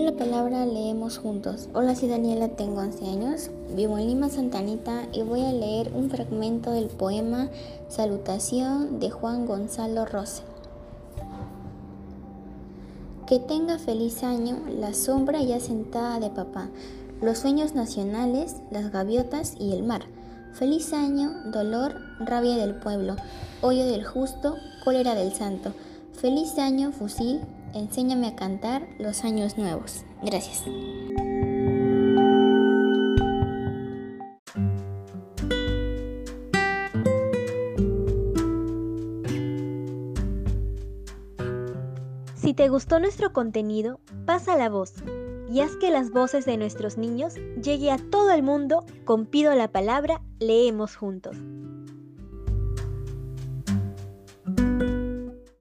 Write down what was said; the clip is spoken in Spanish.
la palabra leemos juntos. Hola, soy Daniela, tengo 11 años, vivo en Lima, Santanita y voy a leer un fragmento del poema Salutación de Juan Gonzalo Rose. Que tenga feliz año la sombra ya sentada de papá, los sueños nacionales, las gaviotas y el mar. Feliz año, dolor, rabia del pueblo, hoyo del justo, cólera del santo. Feliz año, fusil, enséñame a cantar los años nuevos. Gracias. Si te gustó nuestro contenido, pasa la voz y haz que las voces de nuestros niños llegue a todo el mundo con Pido la Palabra, leemos juntos.